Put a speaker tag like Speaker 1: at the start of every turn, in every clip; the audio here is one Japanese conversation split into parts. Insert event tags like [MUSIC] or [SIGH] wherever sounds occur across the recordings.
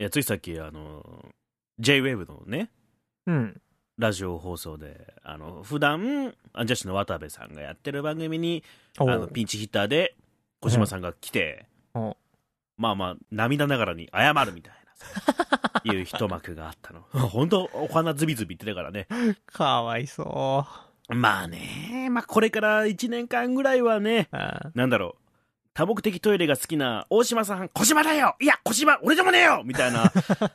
Speaker 1: いやついさっきあの JWAVE のね
Speaker 2: うん。
Speaker 1: ラジオ放送であの普段アンジャッシュの渡部さんがやってる番組にあ
Speaker 2: お
Speaker 1: のピンチヒッターで小島さんが来て、
Speaker 2: お
Speaker 1: まあまあ涙ながらに謝るみたいな [LAUGHS] さいう一幕があったの。[LAUGHS] 本当お花ズビズビ言ってたからね。[LAUGHS]
Speaker 2: かわいそ
Speaker 1: まあねまあこれから1年間ぐらいはね
Speaker 2: う。あ
Speaker 1: なんだろう多目的トイレが好きな大島さん。小島だよ。いや小島俺でもねえよ。みたいな。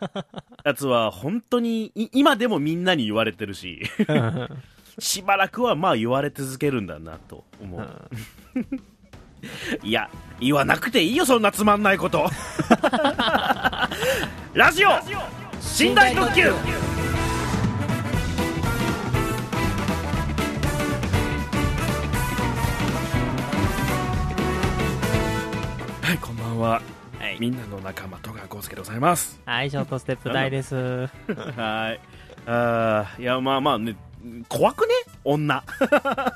Speaker 1: [LAUGHS] やつは本当にい今でもみんなに言われてるし。
Speaker 2: ー [LAUGHS]
Speaker 1: しばらくはまあ言われ続けるんだなと思う、[LAUGHS] いや言わなくていいよそんなつまんないこと。ラジオ寝台特急はいこんばんは、
Speaker 2: はい。
Speaker 1: みんなの仲間戸川浩介でございます。
Speaker 2: はい、ショートステップ大です。[LAUGHS]
Speaker 1: はい。あーいやまあまあね怖くね？女。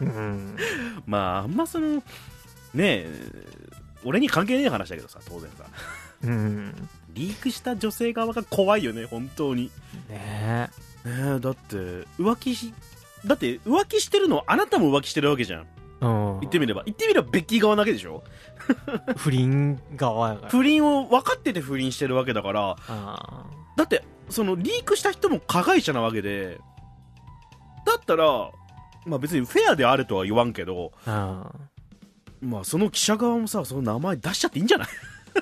Speaker 2: うん。[LAUGHS]
Speaker 1: まああんまそのねえ俺に関係ねえ話だけどさ当然さ。
Speaker 2: うん。
Speaker 1: リークした女性側が怖いよね本当に。
Speaker 2: ね
Speaker 1: ねえだって浮気しだって浮気してるのあなたも浮気してるわけじゃん。言ってみれば。言ってみればベッキー側なわけでしょ？[LAUGHS]
Speaker 2: 不倫側。やから。
Speaker 1: 不倫を分かってて不倫してるわけだから。
Speaker 2: あ
Speaker 1: だってそのリークした人も加害者なわけで。だったらまあ別にフェアであれとは言わんけど。
Speaker 2: あ。
Speaker 1: まあその記者側もさその名前出しちゃっていいんじゃない？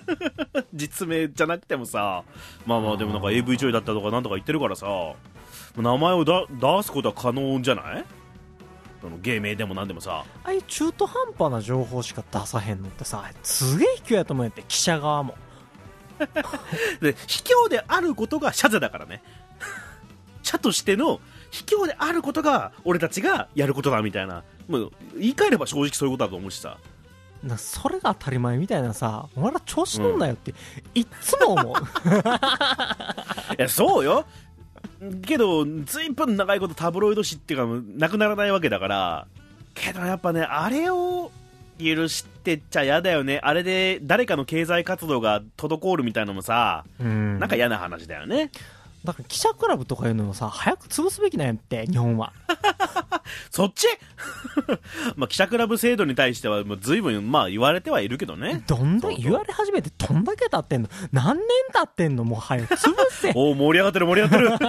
Speaker 1: [LAUGHS] 実名じゃなくてもさ。まあまあでもなんか AV 女優だったとかなんとか言ってるからさ。名前をだ出すことは可能じゃない？その芸名でもなんでもさ。
Speaker 2: ああいう中途半端な情報しか出さへんのってさ、すげえ卑怯やと思うんやって、記者側も。[LAUGHS]
Speaker 1: で卑怯であることが社税だからね。社としての卑怯であることが俺たちがやることだみたいな。もう言い換えれば正直そういうことだと思うしさ。
Speaker 2: なそれが当たり前みたいなさ、お前ら調子乗んなよって、いっつも思う。[LAUGHS]
Speaker 1: いやそうよけどずいぶん長いことタブロイド紙っていうかなくならないわけだからけどやっぱねあれを許してっちゃ嫌だよねあれで誰かの経済活動が滞るみたいなのもさ
Speaker 2: うん。
Speaker 1: なんか嫌な話だよね
Speaker 2: だから記者クラブとかいうのをさ、早く潰すべきなんやって、日本は。[LAUGHS]
Speaker 1: そっち？[LAUGHS] まあ記者クラブ制度に対してはもう随分まあ言われてはいるけどね。
Speaker 2: どんだ
Speaker 1: そうそう。
Speaker 2: 言われ始めてどんだけ経ってんの？何年経ってんの？もう早く潰せ。[LAUGHS]
Speaker 1: おお盛り上がってる盛り上がって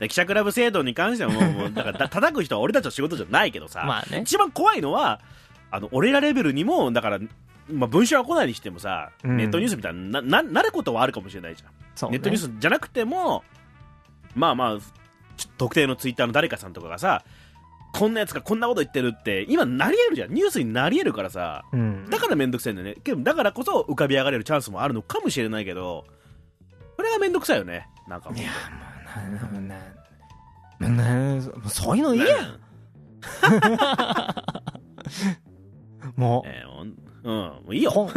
Speaker 1: る。記者クラブ制度に関してはもうもうだからた叩く人は俺たちの仕事じゃないけどさ、
Speaker 2: まあね。
Speaker 1: 一番怖いのはあの俺らレベルにもだから、まあ、文章は来ないにしてもさ、
Speaker 2: うん。
Speaker 1: ネットニュースみたいななななることはあるかもしれないじゃん、
Speaker 2: そうね。
Speaker 1: ネットニュースじゃなくてもまあまあちょ特定のツイッターの誰かさんとかがさこんなやつがこんなこと言ってるって今なり得るじゃん。ニュースになり得るからさ。
Speaker 2: うん。
Speaker 1: だからめんどくさいんだよね。けどだからこそ浮かび上がれるチャンスもあるのかもしれないけどこれがめんどくさいよね。なんかもう。
Speaker 2: いや、もう、な、な、な、な、もうそういうのいいやん。[LAUGHS] も
Speaker 1: えーうんもういい
Speaker 2: う、
Speaker 1: よ。
Speaker 2: コン、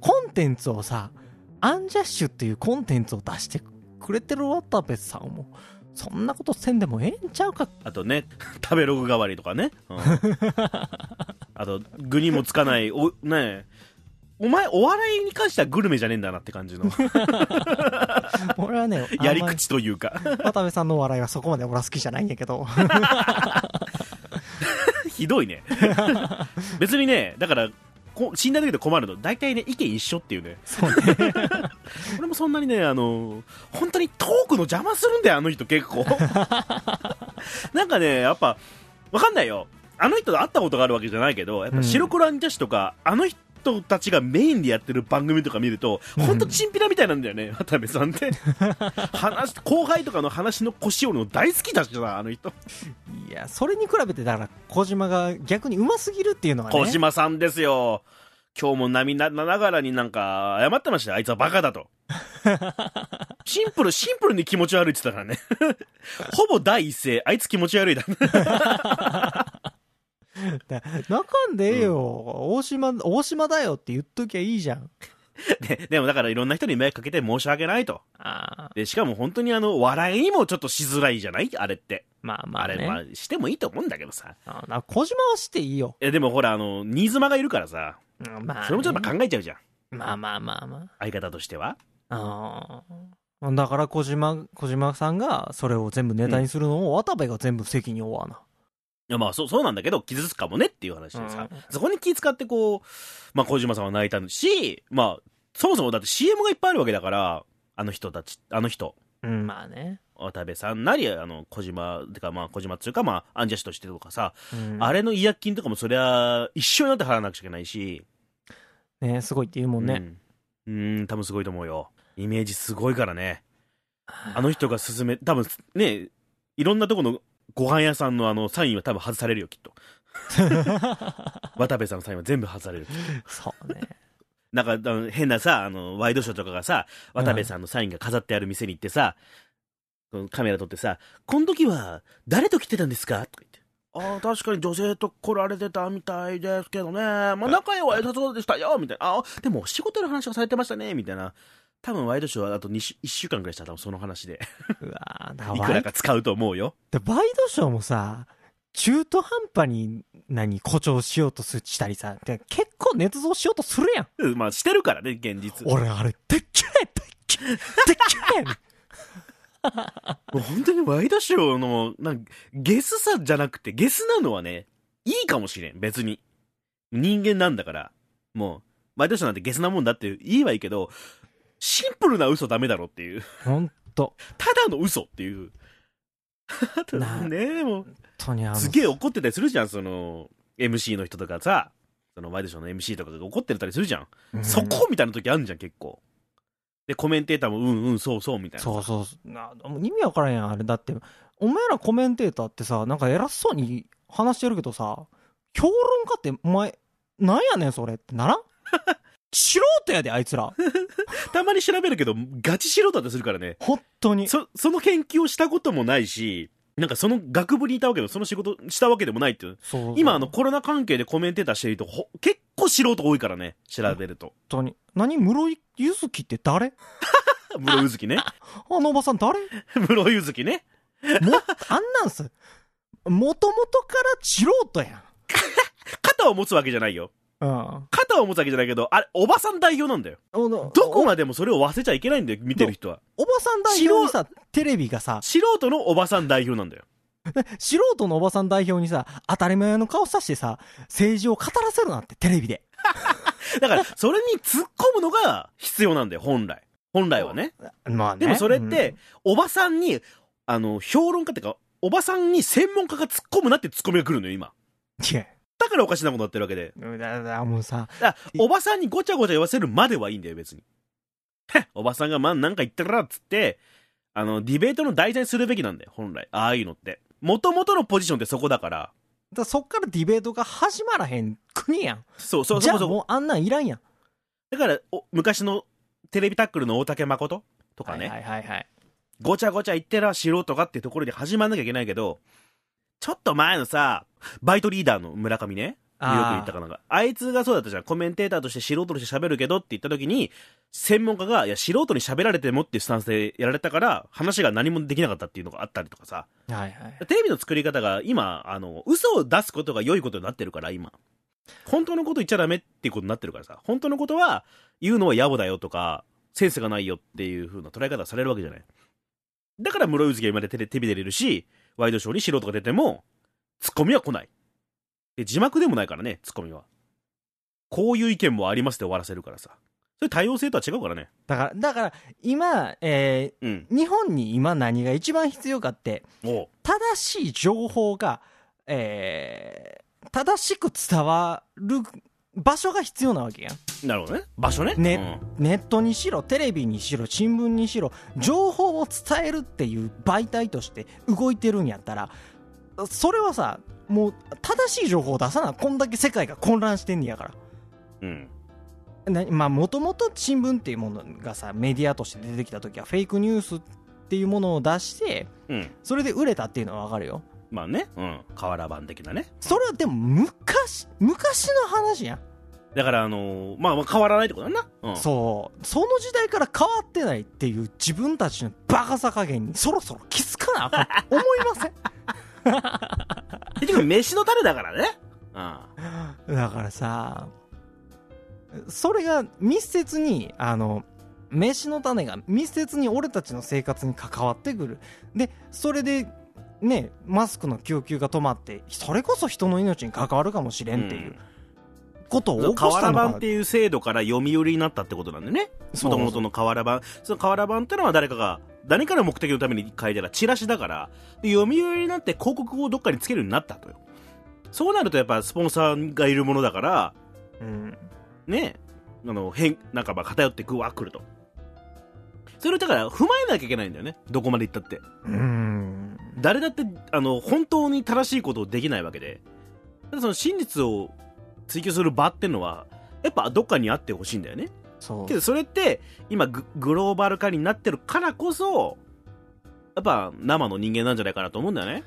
Speaker 2: コンテンツをさ、アンジャッシュっていうコンテンツを出してくれてる渡部さんも、そんなことせんでもええんちゃうか？
Speaker 1: あとね、[LAUGHS] 食べログ代わりとかね。うん [LAUGHS] あと、具にもつかない、お、ねえお前、お笑いに関してはグルメじゃねえんだなって感じの、[LAUGHS]
Speaker 2: 俺はね、
Speaker 1: やり口というか。
Speaker 2: 渡部さんのお笑いはそこまで俺は好きじゃないんやけど。
Speaker 1: ひどいね。別にね、だから、こ死んだ時で困るの、大体ね、意見一緒っていうね。
Speaker 2: そうね。
Speaker 1: 俺もそんなにね、あの、本当にトークの邪魔するんだよ、あの人結構。[LAUGHS] なんかね、やっぱ、わかんないよ。あの人と会ったことがあるわけじゃないけど、やっぱ白黒アンジャッシュとか、あの人たちがメインでやってる番組とか見ると、ほんとチンピラみたいなんだよね、渡部さんって。[LAUGHS] 話、後輩とかの話の腰折るの大好きだしさ、あの人。
Speaker 2: いや、それに比べて、だから、小島が逆に上手すぎるっていうのはね。
Speaker 1: 小島さんですよ。今日も涙ながらになんか謝ってましたよ。あいつはバカだと。[LAUGHS] シンプル、シンプルに気持ち悪いって言ってたからね。[LAUGHS] ほぼ第一声、あいつ気持ち悪いだ。
Speaker 2: だ泣かんでええよ、大島、大島だよって言っときゃいいじゃん。
Speaker 1: で [LAUGHS] でもだからいろんな人に迷惑かけて申し訳ないと。
Speaker 2: ああ。
Speaker 1: で、しかも本当にあの、笑いにもちょっとしづらいじゃない？あれって。
Speaker 2: まあまあ、ね。
Speaker 1: あれ、まあ、してもいいと思うんだけどさ。
Speaker 2: あな小島はしていいよ。
Speaker 1: え、でもほら、あの、新妻がいるからさ、
Speaker 2: うんまあ、
Speaker 1: それもちょっと考えちゃうじゃん。
Speaker 2: まあまあまあまあ。
Speaker 1: 相方としては。
Speaker 2: ああ。だから小島、小島さんがそれを全部ネタにするのを渡部が全部責任を負わな。
Speaker 1: いやまあそうそうなんだけど傷つくかもねっていう話でさ、
Speaker 2: うん
Speaker 1: そこに気遣ってこう、まあ小島さんは泣いたし、まあそもそもだって CM がいっぱいあるわけだから、あの人たち、あの人、
Speaker 2: うん、まあね。
Speaker 1: 渡部さんなり、あの小島、てかまあ小島っていうかまあアンジャッシュとしてとかさ、
Speaker 2: うん、
Speaker 1: あれの違約金とかもそりゃ一緒になって払わなくちゃいけないし、
Speaker 2: ねすごいって言うもんね。
Speaker 1: うん、うん多分すごいと思うよ。イメージすごいからね。あの人が勧め、多分ね、いろんなとこのご飯屋さんのあのサインは多分外されるよ、きっと。[LAUGHS] 渡部さんのサインは全部外される。
Speaker 2: そうね。
Speaker 1: なんか、変なさ、あの、ワイドショーとかがさ、渡部さんのサインが飾ってある店に行ってさ、このカメラ撮ってさ、この時は誰と来てたんですか？とか言って。ああ、確かに女性と来られてたみたいですけどね。まあ、仲良い良さそうでしたよ、みたいな。ああ、でも、仕事の話がされてましたね、みたいな。多分、ワイドショーはあと2週1週間くらいしたら、多分その話で。
Speaker 2: うわーだ [LAUGHS]
Speaker 1: いくらか使うと思うよ。
Speaker 2: でバイドショーもさ、中途半端に何誇張しようとすしたりさ、で結構捏造しようとするやん。
Speaker 1: うんまあ、してるからね、現実。も
Speaker 2: 俺あれ、でっけえでっけえでっけえ [LAUGHS]
Speaker 1: う本当にワイドショーの、なんかゲスさじゃなくて、ゲスなのはね、いいかもしれん、別に。人間なんだから。もう、ワイドショーなんてゲスなもんだっていいはいいけど、シンプルな嘘ダメだろっていう。
Speaker 2: ほんと。
Speaker 1: ただの嘘っていう。[LAUGHS] ねもう、すげえ怒ってたりするじゃん、その、MC の人とかさ、そのワイドショーの MC とかが怒ってたりするじゃん。
Speaker 2: うん
Speaker 1: そこみたいな時あるじゃん、結構。で、コメンテーターも、うんうん、そうそう、みたいな。
Speaker 2: そうそうなもう意味わからんやん、あれ。だって、お前らコメンテーターってさ、なんか偉そうに話してるけどさ、評論家ってお前、なんやねんそれってならん？[LAUGHS] 素人やで、あいつら。[LAUGHS]
Speaker 1: たまに調べるけど、ガチ素人だってするからね。
Speaker 2: 本当に。
Speaker 1: そ、その研究をしたこともないし、なんかその学部にいたわけでも、その仕事したわけでもないっていう。
Speaker 2: そう
Speaker 1: 今、あの、コロナ関係でコメンテーターしてる人、ほ結構素人多いからね、調べると。
Speaker 2: 本当に。何室井ゆずきって誰？[LAUGHS]
Speaker 1: 室井月ね。[LAUGHS]
Speaker 2: あのおばさん誰？も、
Speaker 1: 室井月ね。
Speaker 2: あんなんす。もともとから素人や
Speaker 1: 肩を持つわけじゃないよ。
Speaker 2: ん。うん。
Speaker 1: 肩を持つわけじゃないけど、あれ、おばさん代表なんだよ。
Speaker 2: ど
Speaker 1: どこまでもそれを忘れちゃいけないんだよ、見てる人は。
Speaker 2: おばさん代表にさ、テレビがさ、
Speaker 1: 素人のおばさん代表なんだよ。
Speaker 2: 素人のおばさん代表にさ、当たり前の顔さしてさ、政治を語らせるなって、テレビで。[LAUGHS]
Speaker 1: だから、それに突っ込むのが必要なんだよ、本来。本来はね。
Speaker 2: まあね。
Speaker 1: でもそれって、おばさんに、あの、評論家っていうか、おばさんに専門家が突っ込むなって突っ込みが来るのよ、今。だからおかしなことになってるわけで。
Speaker 2: だだもうさ、
Speaker 1: おばさんにごちゃごちゃ言わせるまではいいんだよ、別に。[LAUGHS] おばさんがまあなんか言ってるなっつって、あの、ディベートの題材にするべきなんだよ、本来。ああいうのって。もともとのポジションってそこだから。
Speaker 2: だそっからディベートが始まらへん国やん。
Speaker 1: そうそう
Speaker 2: じゃあ
Speaker 1: そうそう。
Speaker 2: もうあんなんいらんやん。
Speaker 1: だから、お昔のテレビタックルの大竹誠とかね、
Speaker 2: はいはいはいはい。
Speaker 1: ごちゃごちゃ言ってら素人かっていうところで始まんなきゃいけないけど、ちょっと前のさ、バイトリーダーの村上ね、よく言ったかなんか、あいつがそうだったじゃん、コメンテーターとして素人として喋るけどって言った時に、専門家が、いや、素人に喋られてもっていうスタンスでやられたから、話が何もできなかったっていうのがあったりとかさ、
Speaker 2: はいはい。
Speaker 1: テレビの作り方が今、あの、嘘を出すことが良いことになってるから、今。本当のこと言っちゃダメっていうことになってるからさ、本当のことは言うのは野暮だよとか、センスがないよっていう風な捉え方されるわけじゃない。だから室井月が今でテレテレビ出れるし、ワイドショーに素人が出ても、ツッコミは来ない。で、字幕でもないからね、ツッコミは。こういう意見もありますで終わらせるからさ。それ多様性とは違うからね。
Speaker 2: だから、だから、今、え
Speaker 1: うん。
Speaker 2: ー日本に今何が一番必要かって、正しい情報が、えー正しく伝わる場所が必要なわけやん。
Speaker 1: なるほどね。場所ね。
Speaker 2: ねネットにしろ、テレビにしろ、新聞にしろ、情報を伝えるっていう媒体として動いてるんやったら、それはさ、もう正しい情報を出さな、こんだけ世界が混乱してんねやから。まあ、もともと新聞っていうものがさ、メディアとして出てきた時は、フェイクニュースっていうものを出して、
Speaker 1: うん。
Speaker 2: それで売れたっていうのはわかるよ。
Speaker 1: まあね。うん。瓦版的なね。
Speaker 2: それはでも昔、昔の話やん。
Speaker 1: だから、あのーまあ、まあ変わらないってことだな。うん。
Speaker 2: そう。その時代から変わってないっていう自分たちのバカさ加減にそろそろ気づかなあかんと [LAUGHS] 思いません？[LAUGHS]
Speaker 1: 結局、飯の種だからね。うん。
Speaker 2: だからさ、それが密接に、あの、飯の種が密接に俺たちの生活に関わってくるでそれでねマスクの供給が止まってそれこそ人の命に関わるかもしれんっていうことを
Speaker 1: 瓦版っていう制度から読み売りになったってことなんでね。もともとの瓦版。その瓦版ってのは誰かが、何かの目的のために書いたらチラシだから、で読み売りになって広告をどっかにつけるようになったとよ。そうなるとやっぱスポンサーがいるものだから、
Speaker 2: うん
Speaker 1: ね、あの、変、なんかまあ偏ってくわ、来ると。それをだから踏まえなきゃいけないんだよね。どこまで行ったって。
Speaker 2: うん
Speaker 1: 誰だって、あの、本当に正しいことをできないわけで。ただその真実を追求する場ってのは、やっぱどっかにあってほしいんだよね。
Speaker 2: そう
Speaker 1: けどそれって、今ググローバル化になってるからこそ、やっぱ生の人間なんじゃないかなと思うんだよね。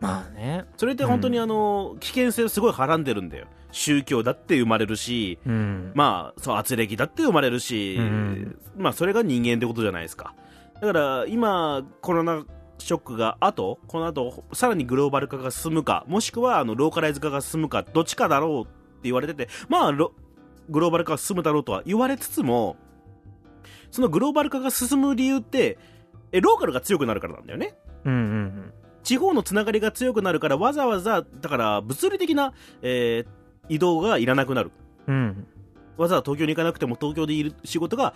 Speaker 2: まあね
Speaker 1: それって本当にあの、危険性をすごいはらんでるんだよ。宗教だって生まれるし、
Speaker 2: うん
Speaker 1: まあ、そう、圧力だって生まれるし、
Speaker 2: うん
Speaker 1: まあ、それが人間ってことじゃないですか。だから、今、コロナショックが後、この後、さらにグローバル化が進むか、もしくは、あの、ローカライズ化が進むか、どっちかだろうって言われてて、まあ、ログローバル化が進むだろうとは言われつつも、そのグローバル化が進む理由って、え、ローカルが強くなるからなんだよね。
Speaker 2: うんうん
Speaker 1: 地方のつながりが強くなるから、わざわざ、だから、物理的な、えー移動がいらなくなる。
Speaker 2: うん。うん
Speaker 1: わざわざ東京に行かなくても東京でいる仕事が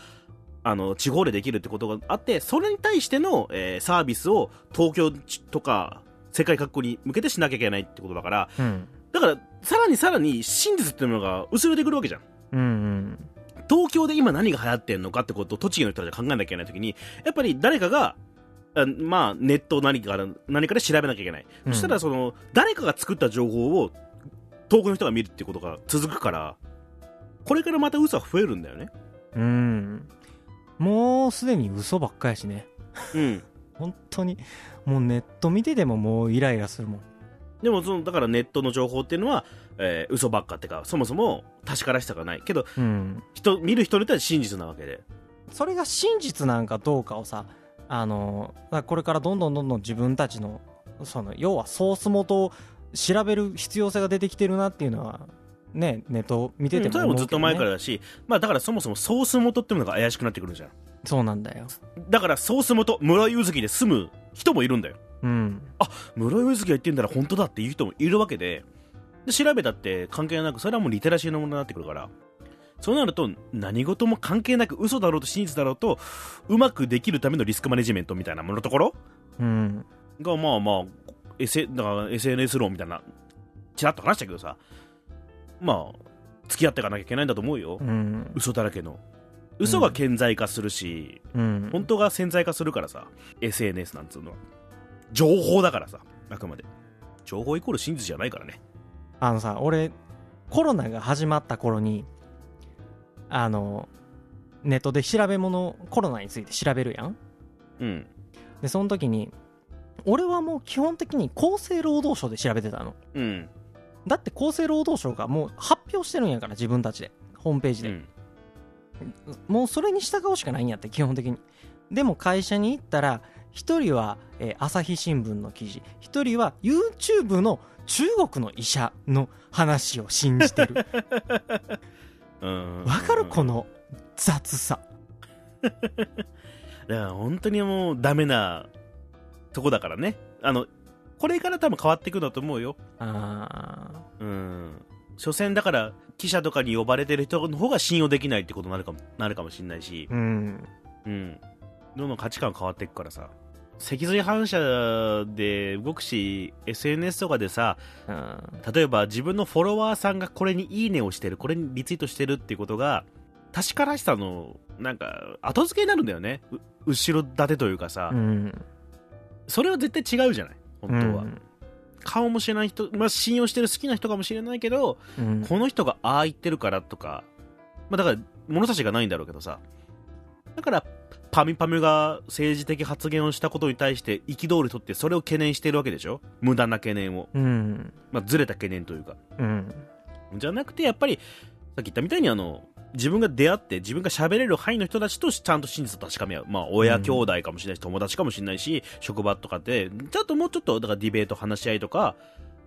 Speaker 1: あの地方でできるってことがあってそれに対しての、えーサービスを東京とか世界各国に向けてしなきゃいけないってことだから
Speaker 2: うん。
Speaker 1: だからさらにさらに真実っていうのが薄れてくるわけじゃん。
Speaker 2: うんうん。
Speaker 1: 東京で今何が流行ってんのかってことを栃木の人たちが考えなきゃいけないときにやっぱり誰かがあまあ、ネットを何から何かで調べなきゃいけない、
Speaker 2: うん
Speaker 1: そしたらその誰かが作った情報を遠くの人が見るってことが続くからこれからまた嘘は増えるんだよね。
Speaker 2: うん。もうすでに嘘ばっかやしね。
Speaker 1: うん。[LAUGHS]
Speaker 2: 本当に。もうネット見ててももうイライラするもん。
Speaker 1: でもそのだからネットの情報っていうのは、えー嘘ばっかってかそもそも確からしさがない。けど
Speaker 2: うん。
Speaker 1: 人見る人によっては真実なわけで。
Speaker 2: それが真実なんかどうかをさあのこれからどんどんどんどん自分たちのその要はソース元を調べる必要性が出てきてるなっていうのはねネット見てて
Speaker 1: うんそれはもうずっと前から
Speaker 2: ら
Speaker 1: だし、まあ、だからそもそもソース元っていうのが怪しくなってくるじゃん。
Speaker 2: そうなんだよ。
Speaker 1: だからソース元村井うずきで住む人もいるんだよ。
Speaker 2: うん。
Speaker 1: 室井うずきが言ってんだら本当だっていう人もいるわけで。で調べたって関係なくそれはもうリテラシーのものになってくるから。そうなると何事も関係なく嘘だろうと真実だろうとうまくできるためのリスクマネジメントみたいなもののところ？
Speaker 2: うん。
Speaker 1: がまあまあ、S、だから SNS 論みたいなちらっと話したけどさまあ付き合っていかなきゃいけないんだと思うよ、
Speaker 2: うん。
Speaker 1: 嘘だらけの。嘘が顕在化するし、
Speaker 2: うん。
Speaker 1: 本当が潜在化するからさ SNS なんつうのは。情報だからさあくまで。情報イコール真実じゃないからね。
Speaker 2: あのさ俺コロナが始まった頃にあのネットで調べ物コロナについて調べるやん。
Speaker 1: うん。
Speaker 2: でその時に俺はもう基本的に厚生労働省で調べてたの。
Speaker 1: うん。
Speaker 2: だって厚生労働省がもう発表してるんやから自分たちで。ホームページで、
Speaker 1: うん。
Speaker 2: もうそれに従うしかないんやって基本的に。でも会社に行ったら一人は、えー朝日新聞の記事。一人は YouTube の中国の医者の話を信じてる。[LAUGHS]
Speaker 1: うん。
Speaker 2: わかるこの雑さ。[LAUGHS]
Speaker 1: だから本当にもうダメなとこだからね。あのこれから多分変わっていくんだと思うよ。
Speaker 2: あ
Speaker 1: うん。所詮だから記者とかに呼ばれてる人の方が信用できないってことになるかもなるかもしれないし。
Speaker 2: ーうん。
Speaker 1: うん。どんどん価値観変わっていくからさ。脊髄反射で動くし SNS とかでさ
Speaker 2: うん。
Speaker 1: 例えば自分のフォロワーさんがこれにいいねをしてるこれにリツイートしてるっていうことが確からしさのなんか後付けになるんだよね。う後ろ盾というかさ、
Speaker 2: うん
Speaker 1: それは絶対違うじゃない？本当は、
Speaker 2: うん。
Speaker 1: 顔も知らない人、まあ、信用してる好きな人かもしれないけど
Speaker 2: うん。
Speaker 1: この人がああ言ってるからとか、まあ、だから物差しがないんだろうけどさ。だからパミパミが政治的発言をしたことに対して憤りとってそれを懸念してるわけでしょ？無駄な懸念を、
Speaker 2: うん。
Speaker 1: まあ、ずれた懸念というか。
Speaker 2: うん。
Speaker 1: じゃなくてやっぱりさっき言ったみたいにあの自分が出会って自分が喋れる範囲の人たちとちゃんと真実を確かめ合う、まあ、親兄弟かもしれないし、友達かもしれないし職場とかでちゃんともうちょっとだからディベート話し合いとか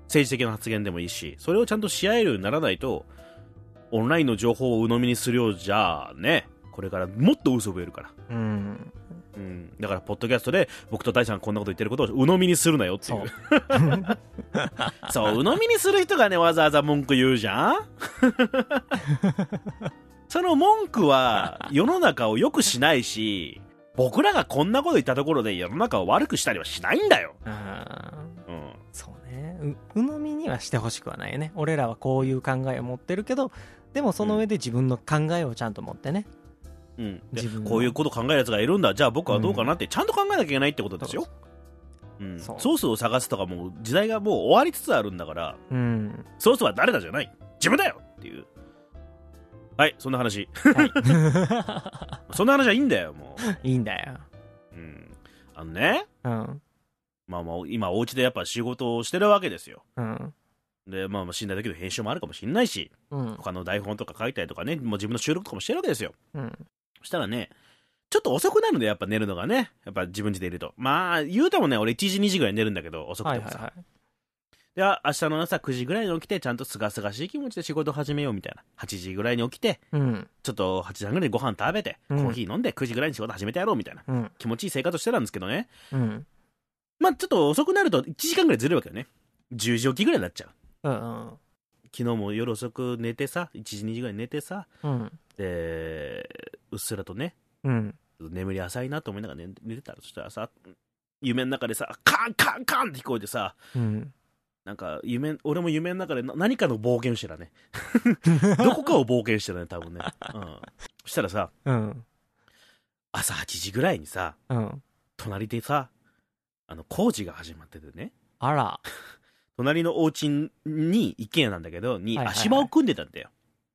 Speaker 1: 政治的な発言でもいいしそれをちゃんとし合えるようにならないとオンラインの情報を鵜呑みにするようじゃねこれからもっと嘘増えるから。
Speaker 2: うん。
Speaker 1: うん。だから、ポッドキャストで僕と大さんがこんなこと言ってることを鵜呑みにするなよっていう。。[LAUGHS] そう、鵜呑みにする人がね、わざわざ文句言うじゃんその文句は世の中を良くしないし、僕らがこんなこと言ったところで世の中を悪くしたりはしないんだよ。
Speaker 2: うん。
Speaker 1: うん。
Speaker 2: そうね。う、鵜呑みにはしてほしくはないよね。俺らはこういう考えを持ってるけど、でもその上で自分の考えをちゃんと持ってね。
Speaker 1: うん、で
Speaker 2: 自分の
Speaker 1: こういうこと考えるやつがいるんだ、じゃあ僕はどうかなって、ちゃんと考えなきゃいけないってことですよ。うん、ソースを探すとかもう時代がもう終わりつつあるんだから、
Speaker 2: うん。
Speaker 1: ソースは誰だじゃない。自分だよっていう。はい、そんな話。
Speaker 2: はい。
Speaker 1: そんな話はいいんだよ、も
Speaker 2: いいんだよ。
Speaker 1: う。うん。あのね、
Speaker 2: うん。
Speaker 1: まあまあ、今お家でやっぱ仕事をしてるわけですよ。
Speaker 2: うん。
Speaker 1: で、まあまあ、死んだ時の編集もあるかもしんないし、
Speaker 2: うん。
Speaker 1: 他の台本とか書いたりとかね、もう自分の収録とかもしてるわけですよ。
Speaker 2: うん。
Speaker 1: そしたらね、ちょっと遅くなるんで、やっぱ寝るのがね。やっぱ自分家でいると。まあ、言うてもね、俺1時、2時ぐらい寝るんだけど、遅くてもさ。
Speaker 2: はいはいはい。
Speaker 1: で、あ明日の朝9時ぐらいに起きて、ちゃんとすがすがしい気持ちで仕事を始めようみたいな。8時ぐらいに起きて、
Speaker 2: うん。
Speaker 1: ちょっと8時半ぐらいにご飯食べて、
Speaker 2: うん
Speaker 1: コーヒー飲んで9時ぐらいに仕事始めてやろうみたいな。
Speaker 2: うん。
Speaker 1: 気持ちいい生活してたんですけどね。
Speaker 2: うん。
Speaker 1: まあ、ちょっと遅くなると1時間ぐらいずれるわけよね。10時起きぐらいになっちゃう。
Speaker 2: うん。
Speaker 1: 昨日も夜遅く寝てさ、1時、2時ぐらいに寝てさ、
Speaker 2: うん。
Speaker 1: で、うっすらとね、
Speaker 2: うん。
Speaker 1: 眠り浅いなと思いながら寝寝てたら、そしたらさ、夢の中でさ、カンカンカンって聞こえてさ、
Speaker 2: うん。
Speaker 1: なんか夢、俺も夢の中でな何かの冒険してたね。[LAUGHS] どこかを冒険してたね、多分ね。うん。そしたらさ、
Speaker 2: うん。
Speaker 1: 朝8時ぐらいにさ、
Speaker 2: うん。
Speaker 1: 隣でさ、あの、工事が始まっててね、
Speaker 2: あら。[LAUGHS]
Speaker 1: 隣のお家に、一軒家なんだけど、に足場を組んでたんだよ。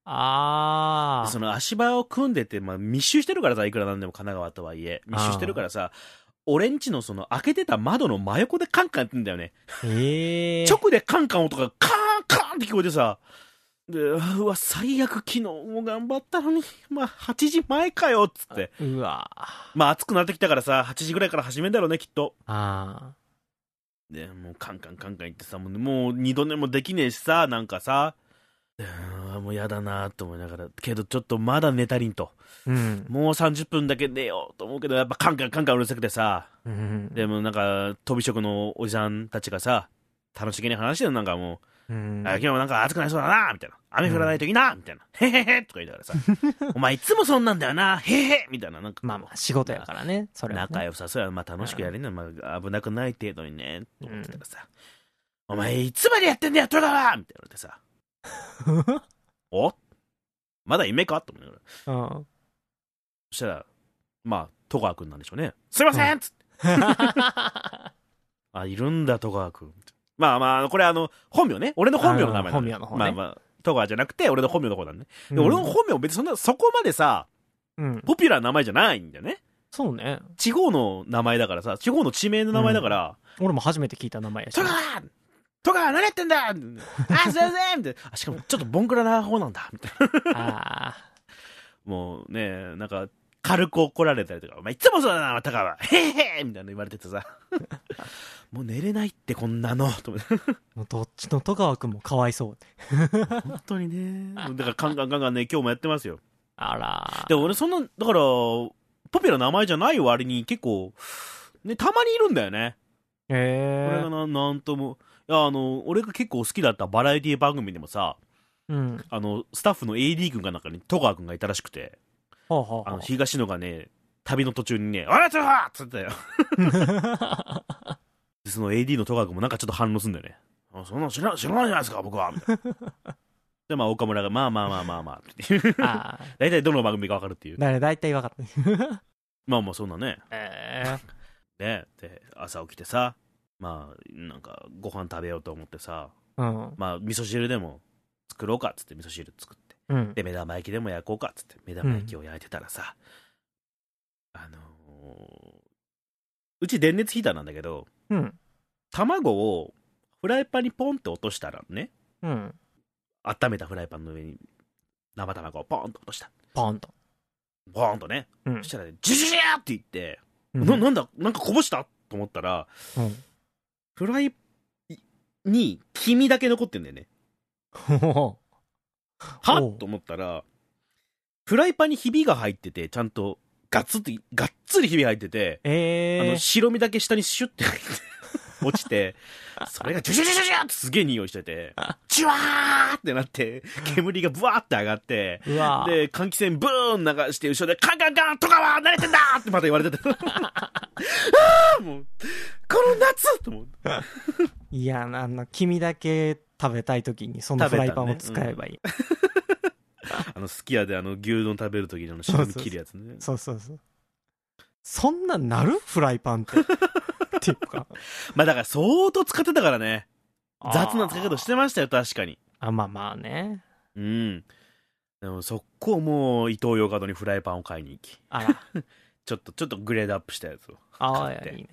Speaker 2: あ
Speaker 1: でその足場を組んでて、まあ、密集してるからさ、いくらなんでも神奈川とはいえ、密集してるからさ、俺んちのその開けてた窓の真横でカンカンやってんだよね。
Speaker 2: ー。ええ。
Speaker 1: 直でカンカン音がカーンカーンって聞こえてさ、で、うわ、最悪昨日も頑張ったのに、まあ、8時前かよ、っつって。
Speaker 2: うわ
Speaker 1: まあ、暑くなってきたからさ、8時ぐらいから始めんだろうね、きっと。
Speaker 2: あ
Speaker 1: で、もうカンカンカンカン言ってさ、もう二度寝もできねえしさ、なんかさ、もうやだなと思いながら、けどちょっとまだ寝たりんと。
Speaker 2: あ。うん。
Speaker 1: もう30分だけ寝ようと思うけど、やっぱカンカンカンカンうるさくてさ、
Speaker 2: うん。
Speaker 1: でもなんか、飛び職のおじさんたちがさ、楽しげに話してるのなんかもう、
Speaker 2: うん。
Speaker 1: あ今日もなんか暑くなりそうだなみたいな。雨降らないといいなみたいな。へへへとか言いながらさ、お前いつもそんなんだよなへへへみたいな。なんか
Speaker 2: まあまあ、仕事やからね。それはね。
Speaker 1: 仲良さそうや、まあ楽しくやれんのまあ危なくない程度にね、と思ってたらさ、お前いつまでやってんだよ、戸川みたいな言われてさ、[LAUGHS] お？まだ夢か？と思いながら。
Speaker 2: うん。
Speaker 1: そしたら、まあ、戸川くんなんでしょうね。すいません、つって。あ、いるんだ、戸川くん。まあまあ、これあの、本名ね。俺の本名の名前なんだ
Speaker 2: あの本名の方ね
Speaker 1: まあまあ、戸川じゃなくて、俺の本名の方なんね。で
Speaker 2: うん
Speaker 1: 俺の本名別にそんな、そこまでさ、
Speaker 2: うん。
Speaker 1: ポピュラーな名前じゃないんだよね？
Speaker 2: そうね。
Speaker 1: 地方の名前だからさ、地方の地名の名前だから、
Speaker 2: 俺も初めて聞いた名前やし
Speaker 1: 戸。川戸川何やってんだあ、すいませんみたいなあ、しかもちょっとボンクラな方なんだみたいな。
Speaker 2: あ
Speaker 1: もうね、なんか、軽く怒られたりとか、お前いつもそうだな、戸川。へへへみたいな言われててさ。[LAUGHS] もう寝れないってこんなの。と思って
Speaker 2: あ。もうどっちの戸川くんもかわいそう。
Speaker 1: 本当にね。だからカンカンカンカンね、今日もやってますよ。
Speaker 2: あら。
Speaker 1: で、俺そんな、だから、ポピュラーな名前じゃない割に結構、ね、たまにいるんだよね。これ
Speaker 2: え
Speaker 1: がな、なんとも。いや、あの、俺が結構好きだったバラエティ番組でもさ、
Speaker 2: えうん。
Speaker 1: あの、スタッフの AD 君が中に戸川君がいたらしくて、
Speaker 2: ほうほうほう
Speaker 1: あの、東野がね、旅の途中にね、あら戸川っつってたよ。[LAUGHS] でその AD の戸川君もなんかちょっと反応すんだよね。あそんなの知ら知らないじゃないですか、僕は。みたいなで、まあ、岡村が、まあまあまあまあまあ。大体どの番組か分かるっていう。
Speaker 2: だ大体分かった。
Speaker 1: まあまあ、そんなね。[LAUGHS]
Speaker 2: え
Speaker 1: ね。で、朝起きてさ、まあ、なんか、ご飯食べようと思ってさ、
Speaker 2: えうん。
Speaker 1: まあ、味噌汁でも作ろうかっつって味噌汁作って。
Speaker 2: うん。
Speaker 1: で、目玉焼きでも焼こうかっつって、目玉焼きを焼いてたらさ、あのーうち電熱ヒーターなんだけど、
Speaker 2: うん。
Speaker 1: 卵をフライパンにポンって落としたらね、
Speaker 2: うん。
Speaker 1: 温めたフライパンの上に生卵をポンと落とした。
Speaker 2: ポンと。
Speaker 1: ポーンとね。
Speaker 2: うん
Speaker 1: そしたらね、ジュジュジューって言って、
Speaker 2: うん
Speaker 1: な、なんだ、なんかこぼしたと思ったら、
Speaker 2: うん。
Speaker 1: フライに黄身だけ残ってんだよね。[LAUGHS] は
Speaker 2: おう
Speaker 1: と思ったら、フライパンにひびが入ってて、ちゃんと、ガッツって、がっつりひび入ってて、あの、
Speaker 2: えー、
Speaker 1: 白身だけ下にシュッて入って、落ちて、それがジュジュジュジュジュってすげえ匂いしてて、ジュワーってなって、煙がブワーって上がって、で、換気扇ブーン流して、後ろでカンカンカンとかは慣れてんだってまた言われてて。[LAUGHS] ああもう、この夏と思って。
Speaker 2: いや、あの、君だけ食べたい時にそのフライパンを使えばいい。[LAUGHS]
Speaker 1: あの、すき家であの、牛丼食べるときにあの、白身切るやつね。
Speaker 2: そうそうそう。そんなんなる？フライパンって。[LAUGHS] っていうか。
Speaker 1: まあだから相当使ってたからね。雑な使い方してましたよ、確かに。
Speaker 2: あ、まあまあね。
Speaker 1: うん。でも、速攻もう、伊東洋華堂にフライパンを買いに行き、
Speaker 2: あら。[LAUGHS]
Speaker 1: ちょっと、ちょっとグレードアップしたやつを
Speaker 2: ああ、
Speaker 1: 買って。
Speaker 2: いいね。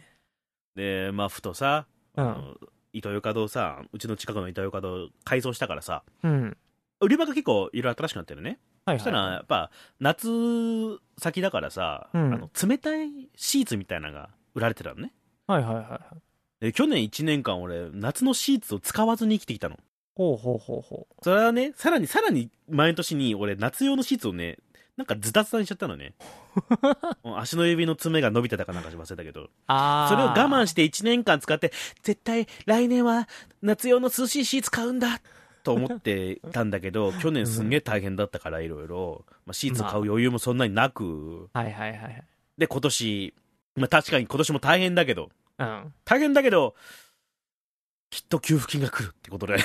Speaker 1: で、まあ、ふとさ、
Speaker 2: うん
Speaker 1: 伊東洋華堂さ、うちの近くの伊東洋華堂改装したからさ、
Speaker 2: うん。
Speaker 1: 売り場が結構いろいろ新しくなってるね。
Speaker 2: はい
Speaker 1: そしたら、
Speaker 2: は
Speaker 1: やっぱ、夏先だからさ、
Speaker 2: うん
Speaker 1: あの冷たいシーツみたいなのが売られてたのね。
Speaker 2: い。はいはいはいはい。
Speaker 1: で去年1年間俺、夏のシーツを使わずに生きてきたの。
Speaker 2: ほうほうほうほ
Speaker 1: それはね、さらにさらに前の年に俺、夏用のシーツをね、なんかズタズタにしちゃったのね。[LAUGHS] 足の指の爪が伸びてたかなんかし忘れたけど。
Speaker 2: ああ。
Speaker 1: それを我慢して1年間使って、絶対来年は夏用の涼しいシーツ買うんだと思ってたんだけど、[LAUGHS] 去年すんげえ大変だったからいろいろ、まあ、シーツ買う余裕もそんなになく、
Speaker 2: はいはいはいはい。
Speaker 1: で、今年、まあ確かに今年も大変だけど、
Speaker 2: うん。
Speaker 1: 大変だけど、きっと給付金が来るってことで、[LAUGHS]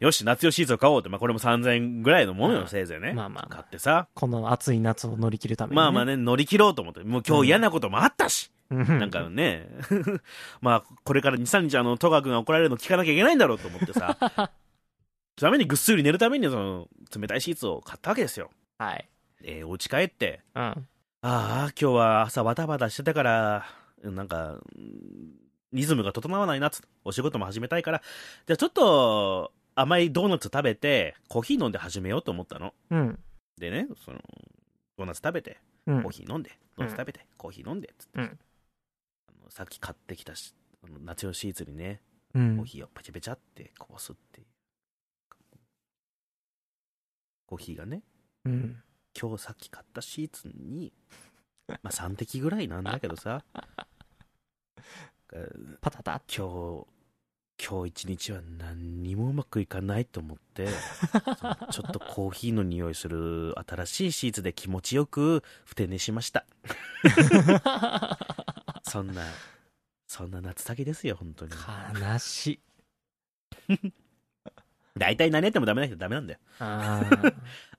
Speaker 1: よし、夏用シーツを買おうって、まあこれも3000円ぐらいのものよ、
Speaker 2: うん
Speaker 1: せいぜいね。
Speaker 2: まあまあ。まあ
Speaker 1: 買ってさ、
Speaker 2: この暑い夏を乗り切るために、
Speaker 1: まあまあね、乗り切ろうと思って、もう今日嫌なこともあったし、
Speaker 2: ね。
Speaker 1: なんかね、[LAUGHS] まあ、これから2、3日、あの、戸川君が怒られるの聞かなきゃいけないんだろうと思ってさ、そのためにぐっすり寝るために、その、冷たいシーツを買ったわけですよ。
Speaker 2: はい。
Speaker 1: えー、お家帰って、
Speaker 2: うん。
Speaker 1: ああ、今日は朝バタバタしてたから、なんか、うんリズムが整わないなっつお仕事も始めたいから、じゃあちょっと、甘いドーナツ食べて、コーヒー飲んで始めようと思ったの。
Speaker 2: うん。
Speaker 1: でね、その、ドーナツ食べて、
Speaker 2: うん
Speaker 1: コーヒー飲んで、ドーナツ食べて、コーヒー飲んで、つって、
Speaker 2: うん
Speaker 1: あのさっき買ってきたし夏用シーツにね、
Speaker 2: うん
Speaker 1: コーヒーをペチャペチャってこぼすっていう。コーヒーがね、
Speaker 2: うん。
Speaker 1: 今日さっき買ったシーツに、まあ3滴ぐらいなんだけどさ、え [LAUGHS] ー
Speaker 2: パタタ
Speaker 1: 今日、今日一日は何にもうまくいかないと思って、[LAUGHS] ちょっとコーヒーの匂いする新しいシーツで気持ちよくふて寝しました。[LAUGHS] そんな、そんな夏先ですよ、本当に。
Speaker 2: 悲しい。[LAUGHS]
Speaker 1: 大体何やってもダメな人はダメなんだよ。
Speaker 2: あ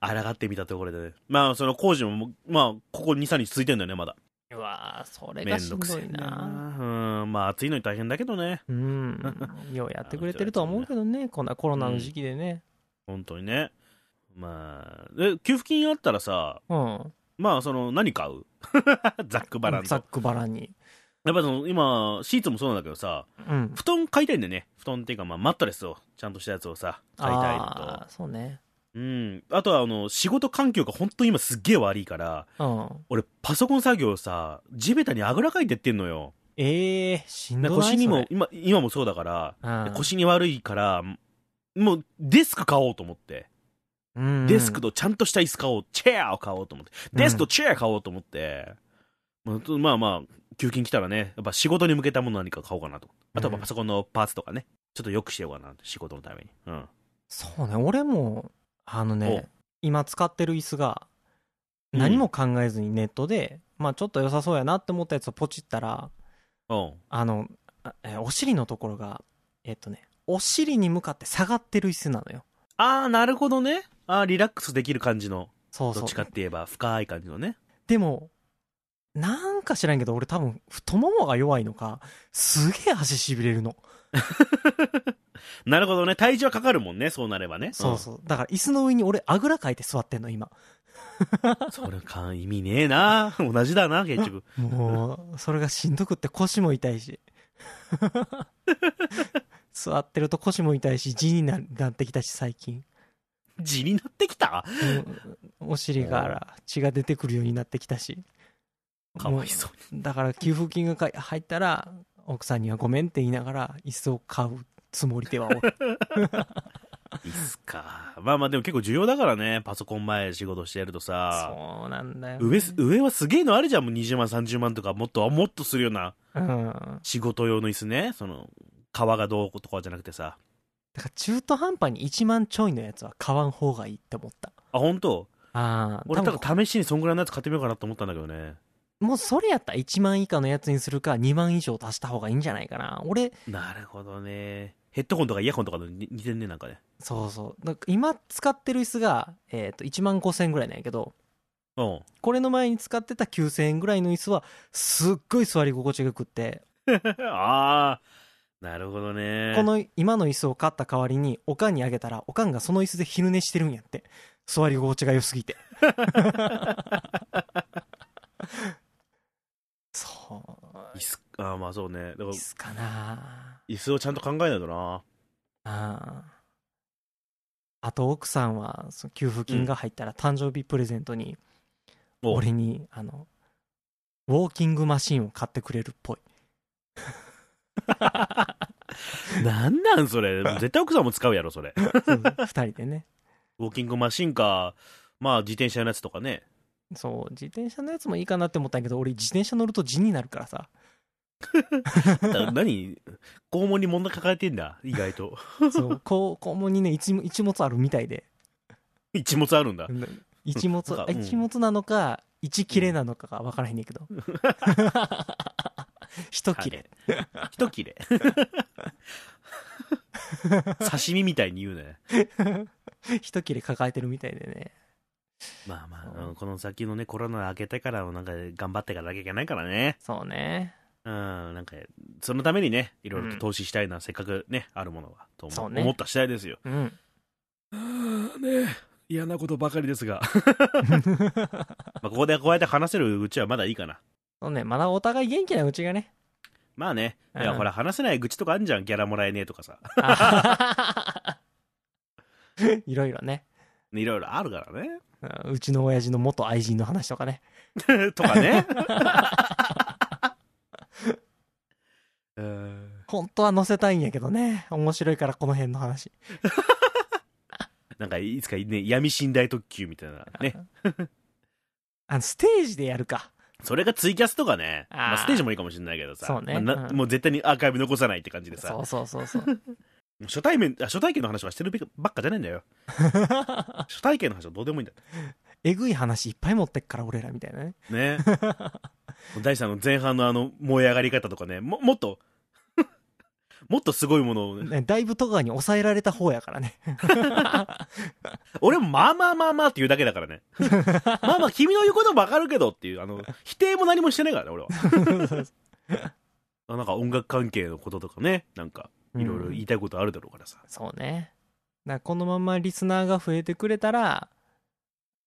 Speaker 2: [LAUGHS]
Speaker 1: 抗ってみたところでね。まあ、その工事も、まあ、ここ2、3日続いてんだよね、まだ。
Speaker 2: ーうわーそれ
Speaker 1: め
Speaker 2: がしんどいな。
Speaker 1: な。うん、まあ、暑いのに大変だけどね。
Speaker 2: うん。ようやってくれてるとは思うけどね、[LAUGHS] こんなコロナの時期でね。
Speaker 1: 本当にね。まあ、で、給付金あったらさ、
Speaker 2: うん。
Speaker 1: まあ、その、何買う？ざっくばらんと。
Speaker 2: ざっくばらんに。
Speaker 1: やっぱその、今、シーツもそうなんだけどさ、
Speaker 2: うん。
Speaker 1: 布団買いたいんだよね。布団っていうか、まあ、マットレスを、ちゃんとしたやつをさ、買いたいの
Speaker 2: ああ、そうね。
Speaker 1: と。うん。あとは、あの、仕事環境が本当に今すっげえ悪いから、
Speaker 2: うん。
Speaker 1: 俺、パソコン作業をさ、地べたにあぐらかいてってんのよ。
Speaker 2: ええしん
Speaker 1: で
Speaker 2: どない
Speaker 1: 腰にも今、今もそうだから、
Speaker 2: うん
Speaker 1: で腰に悪いから、もう、デスク買おうと思って。
Speaker 2: うん
Speaker 1: デスクとちゃんとした椅子買おう、チェアを買おうと思って、デスクとチェア買おうと思って、まあまあまあ、給付金来たらね、やっぱ仕事に向けたもの何か買おうかなと。あとはパソコンのパーツとかね、ちょっと良くしようかな、仕事のために。うん。
Speaker 2: そうね、俺も、あのね、今使ってる椅子が、
Speaker 1: うん
Speaker 2: 何も考えずにネットで、まあちょっと良さそうやなって思ったやつをポチったら、
Speaker 1: うん。
Speaker 2: あの、お尻のところが、えっとね、お尻に向かって下がってる椅子なのよ。
Speaker 1: あー、なるほどね。あー、リラックスできる感じの、
Speaker 2: そうそう
Speaker 1: どっち。かって言えば深い感じのね。
Speaker 2: でも、なんか知らんけど、俺多分、太ももが弱いのか、すげえ足しびれるの。[LAUGHS]
Speaker 1: なるほどね。体重はかかるもんね、そうなればね。
Speaker 2: そうそう。だから椅子の上に俺、あぐらかいて座ってんの、今。
Speaker 1: うん。それか、意味ねえな。同じだな、結局。[LAUGHS]
Speaker 2: もう、それがしんどくって腰も痛いし。[LAUGHS] 座ってると腰も痛いし、地にななってきたし、最近。
Speaker 1: 地になってきた？
Speaker 2: うんお尻から血が出てくるようになってきたし。
Speaker 1: かわいそう
Speaker 2: う。だから給付金が入ったら、奥さんにはごめんって言いながら、椅子を買うつもりではおる。
Speaker 1: いいっすか。まあまあでも結構重要だからね、パソコン前仕事してやるとさ。
Speaker 2: そうなんだよ、
Speaker 1: 上す、上はすげえのあるじゃん、もう20万、30万とか、もっと、もっとするような
Speaker 2: うん。
Speaker 1: 仕事用の椅子ね。その、革がどうとかじゃなくてさ。
Speaker 2: だから中途半端に1万ちょいのやつは買わん方がいいって思った。
Speaker 1: あ、本当？
Speaker 2: ああ、
Speaker 1: 俺、だから試しにそんぐらいのやつ買ってみようかなと思ったんだけどね。
Speaker 2: もうそれやったら1万以下のやつにするか2万以上足した方がいいんじゃないかな。俺、
Speaker 1: なるほどね。ヘッドホンとかイヤホンとかのに似てんね、なんかね。
Speaker 2: そうそう。今使ってる椅子が、えっ、と、1万5千円ぐらいなんやけど、
Speaker 1: うん。
Speaker 2: これの前に使ってた9000円ぐらいの椅子は、すっごい座り心地が良くって、[LAUGHS]
Speaker 1: ああ、なるほどね。
Speaker 2: この今の椅子を買った代わりに、おかんにあげたら、おかんがその椅子で昼寝してるんやって。座り心地が良すぎて。[LAUGHS]
Speaker 1: 椅子、ああ、まあそうね。だから
Speaker 2: 椅、子かな
Speaker 1: 椅子をちゃんと考えないとな。
Speaker 2: ああ。あと奥さんは、その給付金が入ったら誕生日プレゼントに、
Speaker 1: お
Speaker 2: 俺に、あの、ウォーキングマシンを買ってくれるっぽい。[LAUGHS]
Speaker 1: なんなんそれ。絶対奥さんも使うやろ、それ。[LAUGHS]
Speaker 2: 二人でね。
Speaker 1: ウォーキングマシンか、まあ自転車のやつとかね。
Speaker 2: そう、自転車のやつもいいかなって思ったんやけど、俺自転車乗ると地になるからさ。[LAUGHS]
Speaker 1: だ何？肛門に問題抱えてんだ、意外と。[LAUGHS]
Speaker 2: そう、肛門にね、一物一物あるみたいで。
Speaker 1: 一物あるんだ。
Speaker 2: 一物
Speaker 1: うん
Speaker 2: 一物なのか、一切れなのかが分からへんねんけど。[LAUGHS] 一切れ。
Speaker 1: 一切れ。刺身みたいに言うね。
Speaker 2: 一切れ抱えてるみたいでね。
Speaker 1: まあまあ、うんこの先のね、コロナ明けてからもなんか頑張っていかなきゃいけないからね。
Speaker 2: そうね。
Speaker 1: うん、なんか、そのためにね、いろいろと投資したいな、せっかくね、あるものは、と
Speaker 2: そうね
Speaker 1: 思思った次第ですよ。
Speaker 2: うん。
Speaker 1: ね嫌なことばかりですが。[LAUGHS] まあ、ここでこうやって話せるうちはまだいいかな。
Speaker 2: そうね、まだお互い元気なうちがね。
Speaker 1: まあね、いや、
Speaker 2: うん
Speaker 1: ほら、話せない愚痴とかあんじゃん、ギャラもらえねえとかさ。[LAUGHS] [LAUGHS]
Speaker 2: いろいろね。
Speaker 1: いろいろあるからね。
Speaker 2: うちの親父の元愛人の話とかね。[LAUGHS]
Speaker 1: とかね。う [LAUGHS] ん
Speaker 2: 本当は載せたいんやけどね。面白いからこの辺の話。[LAUGHS]
Speaker 1: なんか、いつかね、闇寝台特急みたいなね。
Speaker 2: あの、ステージでやるか。
Speaker 1: それがツイキャスとかね。まあ、ステージもいいかもしれないけどさ。
Speaker 2: そうね
Speaker 1: まあもう絶対にアーカイブ残さないって感じでさ
Speaker 2: そ。うそうそうそう。
Speaker 1: 初対面、あ初体験の話はしてるばっかじゃないんだよ。[LAUGHS] 初体験の話はどうでもいいんだよ。
Speaker 2: えぐい話いっぱい持ってっから、俺らみたいなね。
Speaker 1: ね。大地さんの前半のあの燃え上がり方とかね、ももっと、[LAUGHS] もっとすごいものをね、
Speaker 2: ねだいぶ戸川に抑えられた方やからね。[LAUGHS]
Speaker 1: 俺もまあまあまあまあって言うだけだからね。まあまあ君の言うこともわかるけどっていう、あの、否定も何もしてないからね、俺は。あなんか音楽関係のこととかね、なんか、いろいろ言いたいことあるだろうからさ。
Speaker 2: そうね。だからこのままリスナーが増えてくれたら、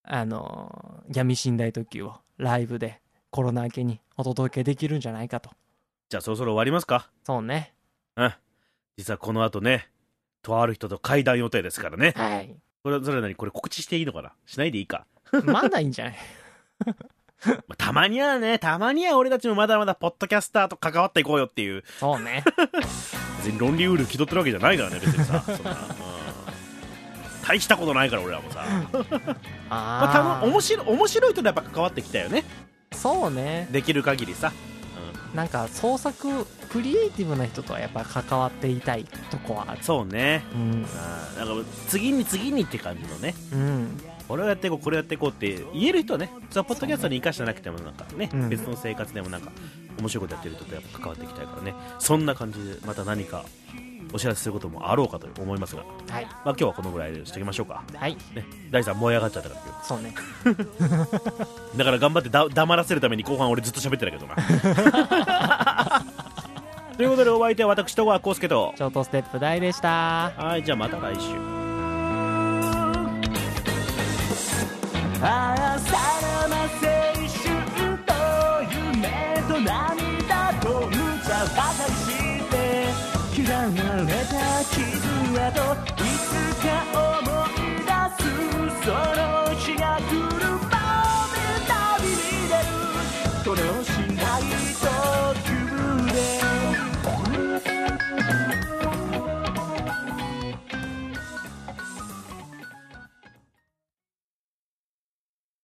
Speaker 2: あの、闇寝台特急をライブでコロナ明けにお届けできるんじゃないかと。
Speaker 1: じゃあそろそろ終わりますか。
Speaker 2: そうね。
Speaker 1: うん。実はこの後ね、とある人と会談予定ですからね。
Speaker 2: はい。
Speaker 1: これ、それなにこれ告知していいのかな？しないでいいか？[LAUGHS]
Speaker 2: まだいいんじゃない？
Speaker 1: ま [LAUGHS] あたまにはね、たまには俺たちもまだまだポッドキャスターと関わっていこうよっていう、
Speaker 2: そうね。[LAUGHS]
Speaker 1: 別に論理ウール気取ってるわけじゃないからね、別にさ。そんな。うん大したことないから俺らもさ。まあ、た
Speaker 2: あ
Speaker 1: の面白い、面白い人とやっぱ関わってきたよね。
Speaker 2: あ、そうね。
Speaker 1: できる限りさ。
Speaker 2: なんか創作、クリエイティブな人とはやっぱ関わっていたいとこはある。
Speaker 1: そうね。
Speaker 2: うん。
Speaker 1: なんか次に次にって感じのね。
Speaker 2: うん。
Speaker 1: これをやっていこう、これをやっていこうって言える人はね、そのポッドキャストに生かしてなくてもなんかね、
Speaker 2: うん
Speaker 1: 別の生活でもなんか面白いことやってる人とやっぱ関わっていきたいからね。そんな感じでまた何かお知らせすることもあろうかと思いますが、
Speaker 2: はい。
Speaker 1: まあ今日はこのぐらいでしておきましょうか。
Speaker 2: はい。
Speaker 1: ね、大さん燃え上がっちゃったから今
Speaker 2: そうね。
Speaker 1: 日。[LAUGHS] だから頑張ってだ黙らせるために後半俺ずっと喋ってたけどな。[LAUGHS] ということでお相手は私、戸川浩介と、
Speaker 2: ショートステップ大でした。
Speaker 1: はい、じゃあまた来週。
Speaker 3: ああさらば青春と夢と涙